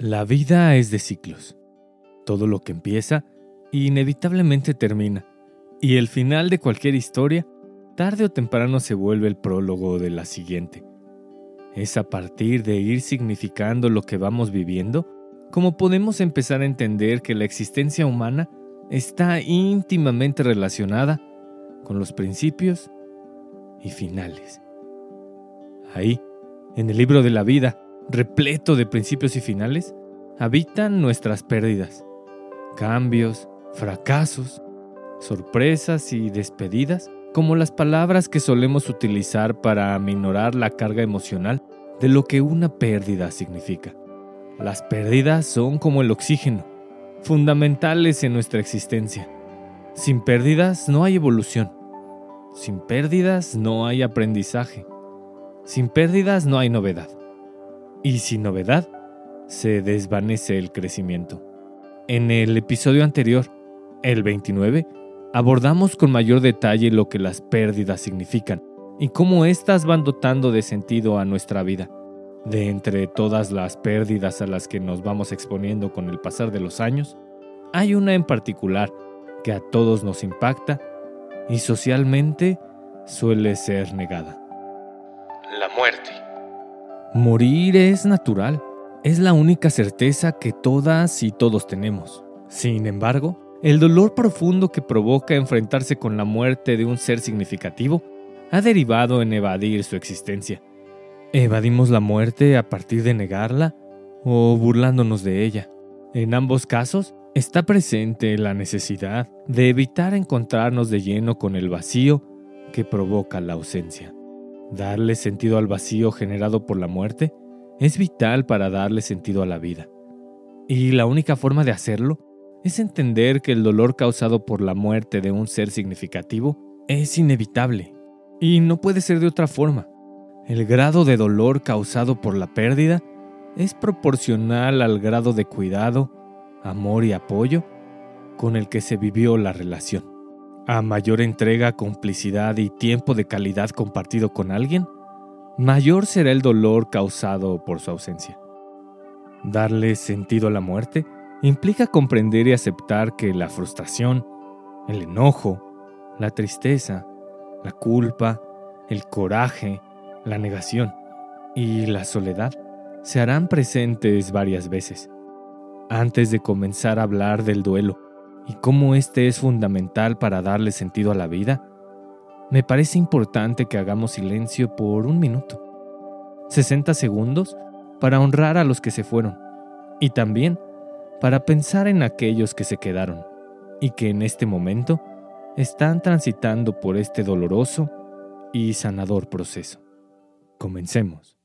La vida es de ciclos. Todo lo que empieza inevitablemente termina, y el final de cualquier historia, tarde o temprano se vuelve el prólogo de la siguiente. Es a partir de ir significando lo que vamos viviendo como podemos empezar a entender que la existencia humana está íntimamente relacionada con los principios y finales. Ahí, en el libro de la vida, repleto de principios y finales, habitan nuestras pérdidas, cambios, fracasos, sorpresas y despedidas, como las palabras que solemos utilizar para aminorar la carga emocional de lo que una pérdida significa. Las pérdidas son como el oxígeno, fundamentales en nuestra existencia. Sin pérdidas no hay evolución. Sin pérdidas no hay aprendizaje. Sin pérdidas no hay novedad. Y sin novedad, se desvanece el crecimiento. En el episodio anterior, el 29, abordamos con mayor detalle lo que las pérdidas significan y cómo éstas van dotando de sentido a nuestra vida. De entre todas las pérdidas a las que nos vamos exponiendo con el pasar de los años, hay una en particular que a todos nos impacta y socialmente suele ser negada. La muerte. Morir es natural, es la única certeza que todas y todos tenemos. Sin embargo, el dolor profundo que provoca enfrentarse con la muerte de un ser significativo ha derivado en evadir su existencia. ¿Evadimos la muerte a partir de negarla o burlándonos de ella? En ambos casos, está presente la necesidad de evitar encontrarnos de lleno con el vacío que provoca la ausencia. Darle sentido al vacío generado por la muerte es vital para darle sentido a la vida. Y la única forma de hacerlo es entender que el dolor causado por la muerte de un ser significativo es inevitable y no puede ser de otra forma. El grado de dolor causado por la pérdida es proporcional al grado de cuidado, amor y apoyo con el que se vivió la relación. A mayor entrega, complicidad y tiempo de calidad compartido con alguien, mayor será el dolor causado por su ausencia. Darle sentido a la muerte implica comprender y aceptar que la frustración, el enojo, la tristeza, la culpa, el coraje, la negación y la soledad se harán presentes varias veces. Antes de comenzar a hablar del duelo y cómo este es fundamental para darle sentido a la vida, me parece importante que hagamos silencio por un minuto. 60 segundos para honrar a los que se fueron y también para pensar en aquellos que se quedaron y que en este momento están transitando por este doloroso y sanador proceso. Comencemos.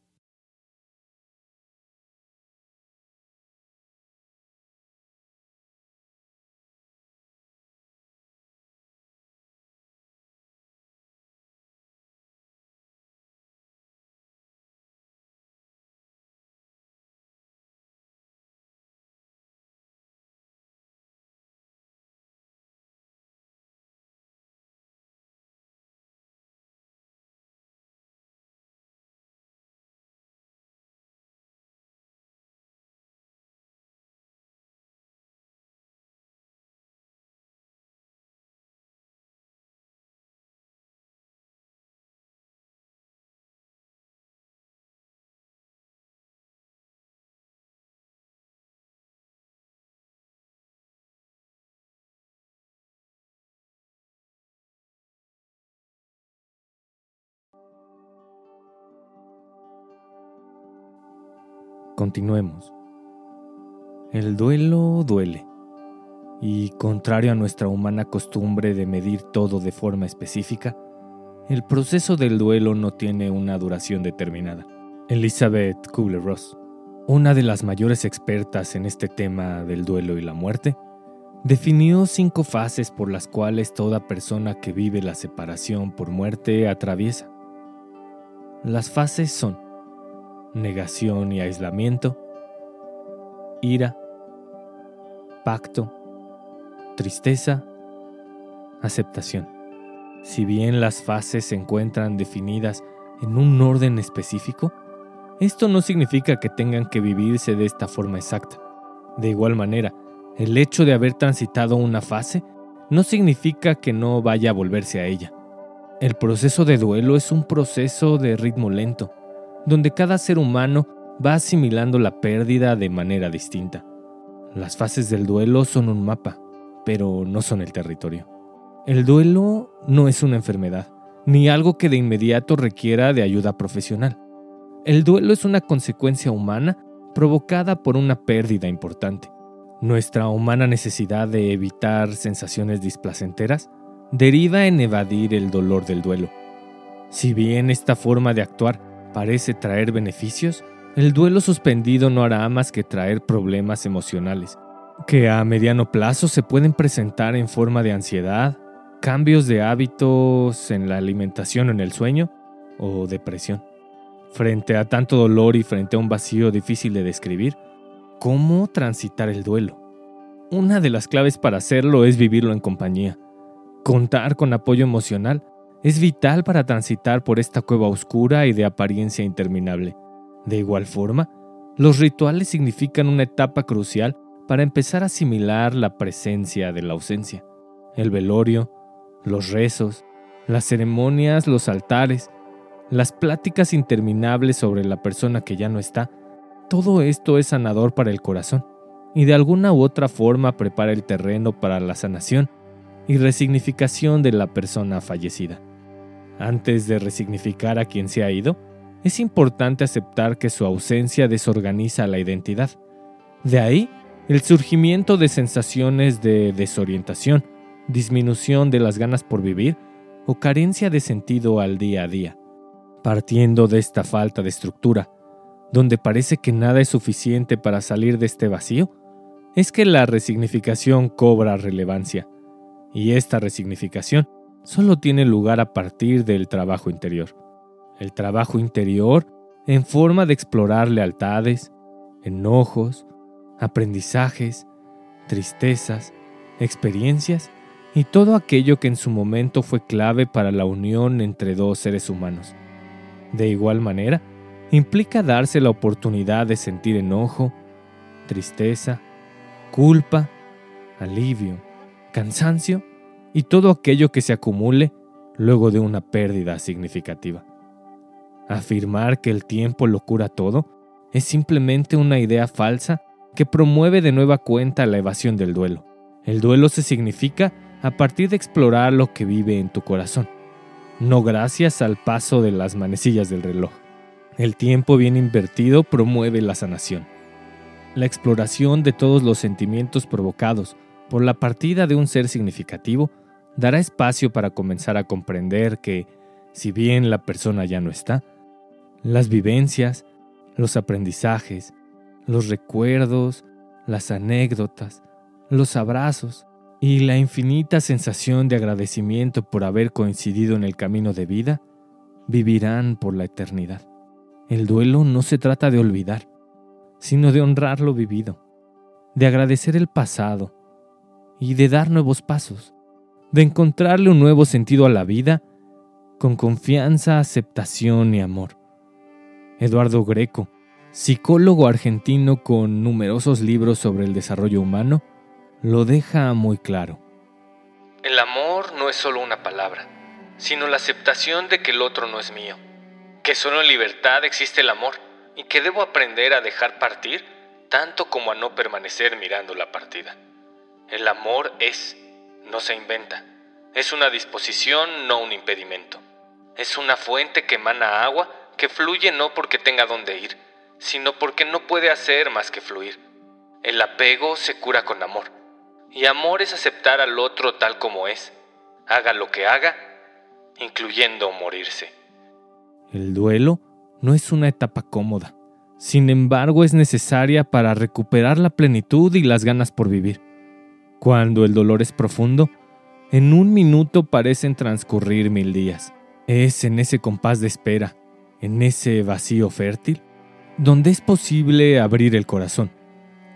Continuemos. El duelo duele, y contrario a nuestra humana costumbre de medir todo de forma específica, el proceso del duelo no tiene una duración determinada. Elizabeth Kubler-Ross, una de las mayores expertas en este tema del duelo y la muerte, definió cinco fases por las cuales toda persona que vive la separación por muerte atraviesa. Las fases son negación y aislamiento, ira, pacto, tristeza, aceptación. Si bien las fases se encuentran definidas en un orden específico, esto no significa que tengan que vivirse de esta forma exacta. De igual manera, el hecho de haber transitado una fase no significa que no vaya a volverse a ella. El proceso de duelo es un proceso de ritmo lento, donde cada ser humano va asimilando la pérdida de manera distinta. Las fases del duelo son un mapa, pero no son el territorio. El duelo no es una enfermedad, ni algo que de inmediato requiera de ayuda profesional. El duelo es una consecuencia humana provocada por una pérdida importante. Nuestra humana necesidad de evitar sensaciones displacenteras deriva en evadir el dolor del duelo. Si bien esta forma de actuar parece traer beneficios, el duelo suspendido no hará más que traer problemas emocionales, que a mediano plazo se pueden presentar en forma de ansiedad, cambios de hábitos en la alimentación o en el sueño, o depresión. Frente a tanto dolor y frente a un vacío difícil de describir, ¿cómo transitar el duelo? Una de las claves para hacerlo es vivirlo en compañía. Contar con apoyo emocional es vital para transitar por esta cueva oscura y de apariencia interminable. De igual forma, los rituales significan una etapa crucial para empezar a asimilar la presencia de la ausencia. El velorio, los rezos, las ceremonias, los altares, las pláticas interminables sobre la persona que ya no está, todo esto es sanador para el corazón y de alguna u otra forma prepara el terreno para la sanación y resignificación de la persona fallecida. Antes de resignificar a quien se ha ido, es importante aceptar que su ausencia desorganiza la identidad. De ahí el surgimiento de sensaciones de desorientación, disminución de las ganas por vivir o carencia de sentido al día a día. Partiendo de esta falta de estructura, donde parece que nada es suficiente para salir de este vacío, es que la resignificación cobra relevancia. Y esta resignificación solo tiene lugar a partir del trabajo interior. El trabajo interior en forma de explorar lealtades, enojos, aprendizajes, tristezas, experiencias y todo aquello que en su momento fue clave para la unión entre dos seres humanos. De igual manera, implica darse la oportunidad de sentir enojo, tristeza, culpa, alivio, cansancio y todo aquello que se acumule luego de una pérdida significativa. Afirmar que el tiempo lo cura todo es simplemente una idea falsa que promueve de nueva cuenta la evasión del duelo. El duelo se significa a partir de explorar lo que vive en tu corazón, no gracias al paso de las manecillas del reloj. El tiempo bien invertido promueve la sanación. La exploración de todos los sentimientos provocados por la partida de un ser significativo dará espacio para comenzar a comprender que, si bien la persona ya no está, las vivencias, los aprendizajes, los recuerdos, las anécdotas, los abrazos y la infinita sensación de agradecimiento por haber coincidido en el camino de vida vivirán por la eternidad. El duelo no se trata de olvidar, sino de honrar lo vivido, de agradecer el pasado y de dar nuevos pasos, de encontrarle un nuevo sentido a la vida con confianza, aceptación y amor. Eduardo Greco, psicólogo argentino con numerosos libros sobre el desarrollo humano, lo deja muy claro. El amor no es solo una palabra, sino la aceptación de que el otro no es mío, que solo en libertad existe el amor y que debo aprender a dejar partir tanto como a no permanecer mirando la partida. El amor es, no se inventa, es una disposición, no un impedimento. Es una fuente que emana agua que fluye no porque tenga dónde ir, sino porque no puede hacer más que fluir. El apego se cura con amor, y amor es aceptar al otro tal como es, haga lo que haga, incluyendo morirse. El duelo no es una etapa cómoda, sin embargo es necesaria para recuperar la plenitud y las ganas por vivir. Cuando el dolor es profundo, en un minuto parecen transcurrir mil días. Es en ese compás de espera, en ese vacío fértil, donde es posible abrir el corazón,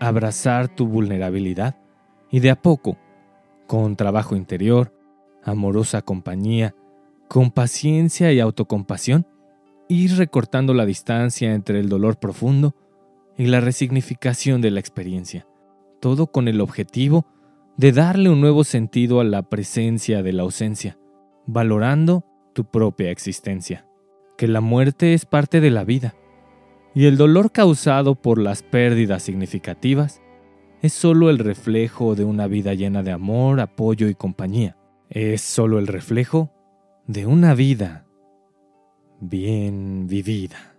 abrazar tu vulnerabilidad y de a poco, con trabajo interior, amorosa compañía, con paciencia y autocompasión, ir recortando la distancia entre el dolor profundo y la resignificación de la experiencia, todo con el objetivo de darle un nuevo sentido a la presencia de la ausencia, valorando tu propia existencia, que la muerte es parte de la vida, y el dolor causado por las pérdidas significativas es solo el reflejo de una vida llena de amor, apoyo y compañía. Es solo el reflejo de una vida bien vivida.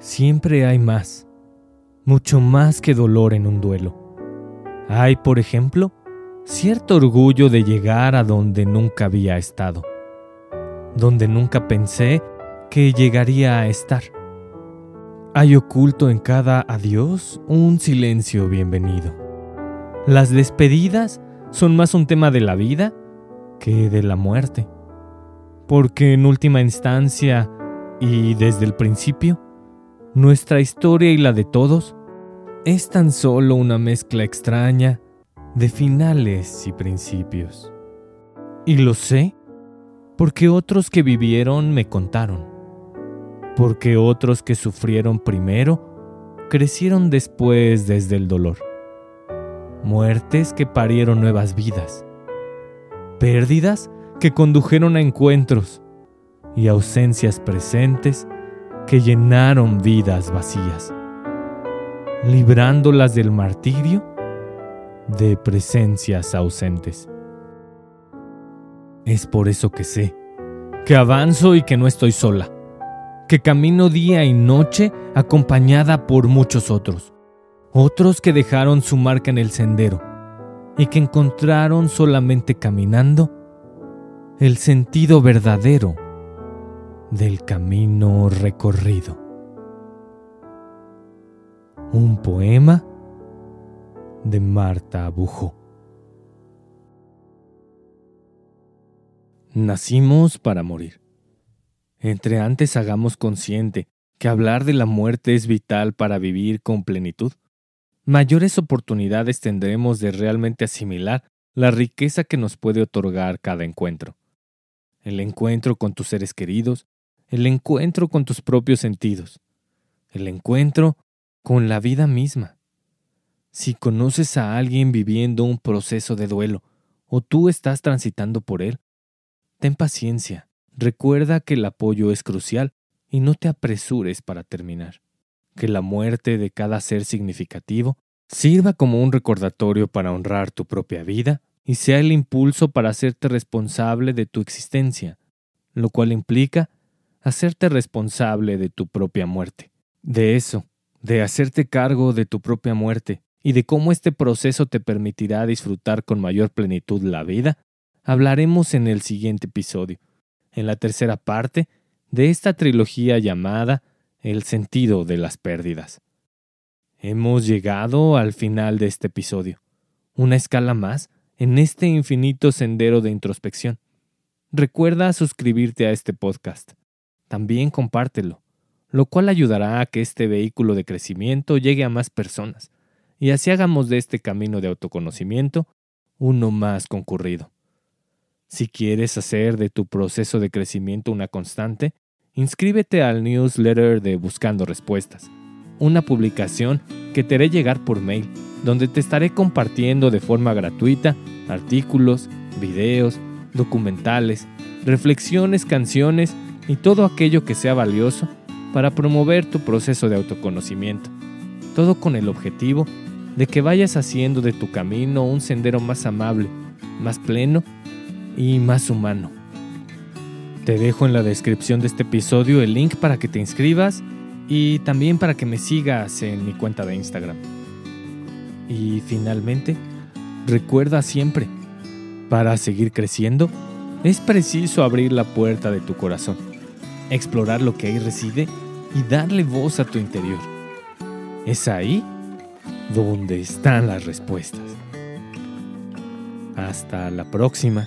Siempre hay más, mucho más que dolor en un duelo. Hay, por ejemplo, cierto orgullo de llegar a donde nunca había estado, donde nunca pensé que llegaría a estar. Hay oculto en cada adiós un silencio bienvenido. Las despedidas son más un tema de la vida que de la muerte, porque en última instancia y desde el principio, nuestra historia y la de todos es tan solo una mezcla extraña de finales y principios. Y lo sé porque otros que vivieron me contaron, porque otros que sufrieron primero crecieron después desde el dolor, muertes que parieron nuevas vidas, pérdidas que condujeron a encuentros y ausencias presentes que llenaron vidas vacías, librándolas del martirio de presencias ausentes. Es por eso que sé, que avanzo y que no estoy sola, que camino día y noche acompañada por muchos otros, otros que dejaron su marca en el sendero y que encontraron solamente caminando el sentido verdadero del camino recorrido. Un poema de Marta Abujo. Nacimos para morir. Entre antes hagamos consciente que hablar de la muerte es vital para vivir con plenitud. Mayores oportunidades tendremos de realmente asimilar la riqueza que nos puede otorgar cada encuentro. El encuentro con tus seres queridos, el encuentro con tus propios sentidos, el encuentro con la vida misma. Si conoces a alguien viviendo un proceso de duelo o tú estás transitando por él, ten paciencia. Recuerda que el apoyo es crucial y no te apresures para terminar. Que la muerte de cada ser significativo sirva como un recordatorio para honrar tu propia vida y sea el impulso para hacerte responsable de tu existencia, lo cual implica hacerte responsable de tu propia muerte. De eso, de hacerte cargo de tu propia muerte, y de cómo este proceso te permitirá disfrutar con mayor plenitud la vida, hablaremos en el siguiente episodio, en la tercera parte de esta trilogía llamada El sentido de las pérdidas. Hemos llegado al final de este episodio, una escala más en este infinito sendero de introspección. Recuerda suscribirte a este podcast. También compártelo, lo cual ayudará a que este vehículo de crecimiento llegue a más personas y así hagamos de este camino de autoconocimiento uno más concurrido. Si quieres hacer de tu proceso de crecimiento una constante, inscríbete al newsletter de Buscando Respuestas, una publicación que te haré llegar por mail, donde te estaré compartiendo de forma gratuita artículos, videos, documentales, reflexiones, canciones y todo aquello que sea valioso para promover tu proceso de autoconocimiento, todo con el objetivo de que vayas haciendo de tu camino un sendero más amable más pleno y más humano. Te dejo en la descripción de este episodio el link para que te inscribas y también para que me sigas en mi cuenta de Instagram. Y finalmente, recuerda siempre, para seguir creciendo, es preciso abrir la puerta de tu corazón, explorar lo que ahí reside y darle voz a tu interior. Es ahí donde están las respuestas. Hasta la próxima.